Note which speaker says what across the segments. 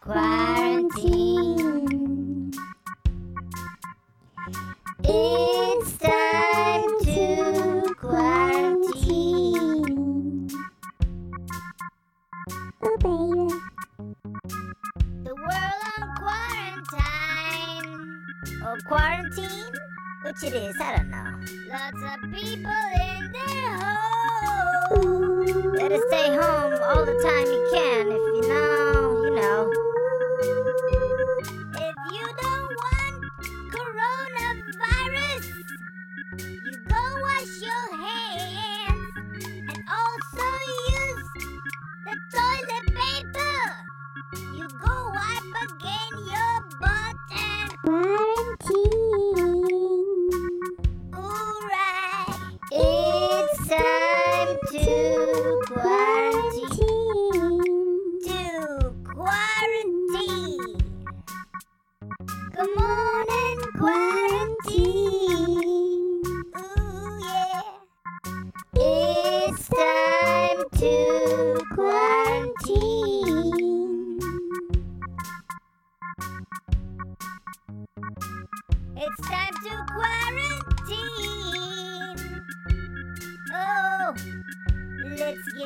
Speaker 1: Quarantine. Or quarantine? Which it is, I don't know. Lots of people to quarantine. To quarantine. Come on and quarantine. Ooh yeah. It's time to quarantine. It's time to quarantine.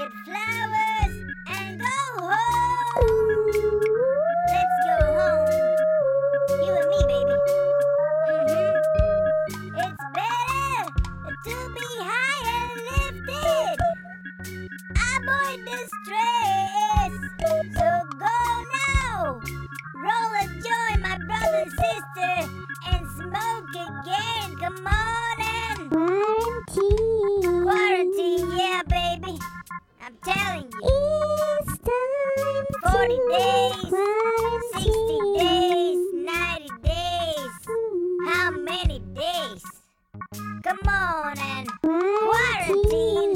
Speaker 1: Get flowers and go home. Let's go home. You and me, baby. Mhm. It's better to be high and lifted. Avoid the I'm telling you. It's time 40 days, 60 days, 90 days. Mm-hmm. How many days? Come on and quarantine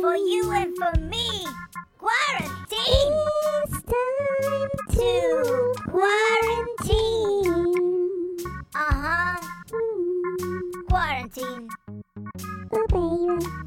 Speaker 1: for you and for me. Quarantine. It's time to quarantine. Uh huh. Mm-hmm. Quarantine. Oh, baby.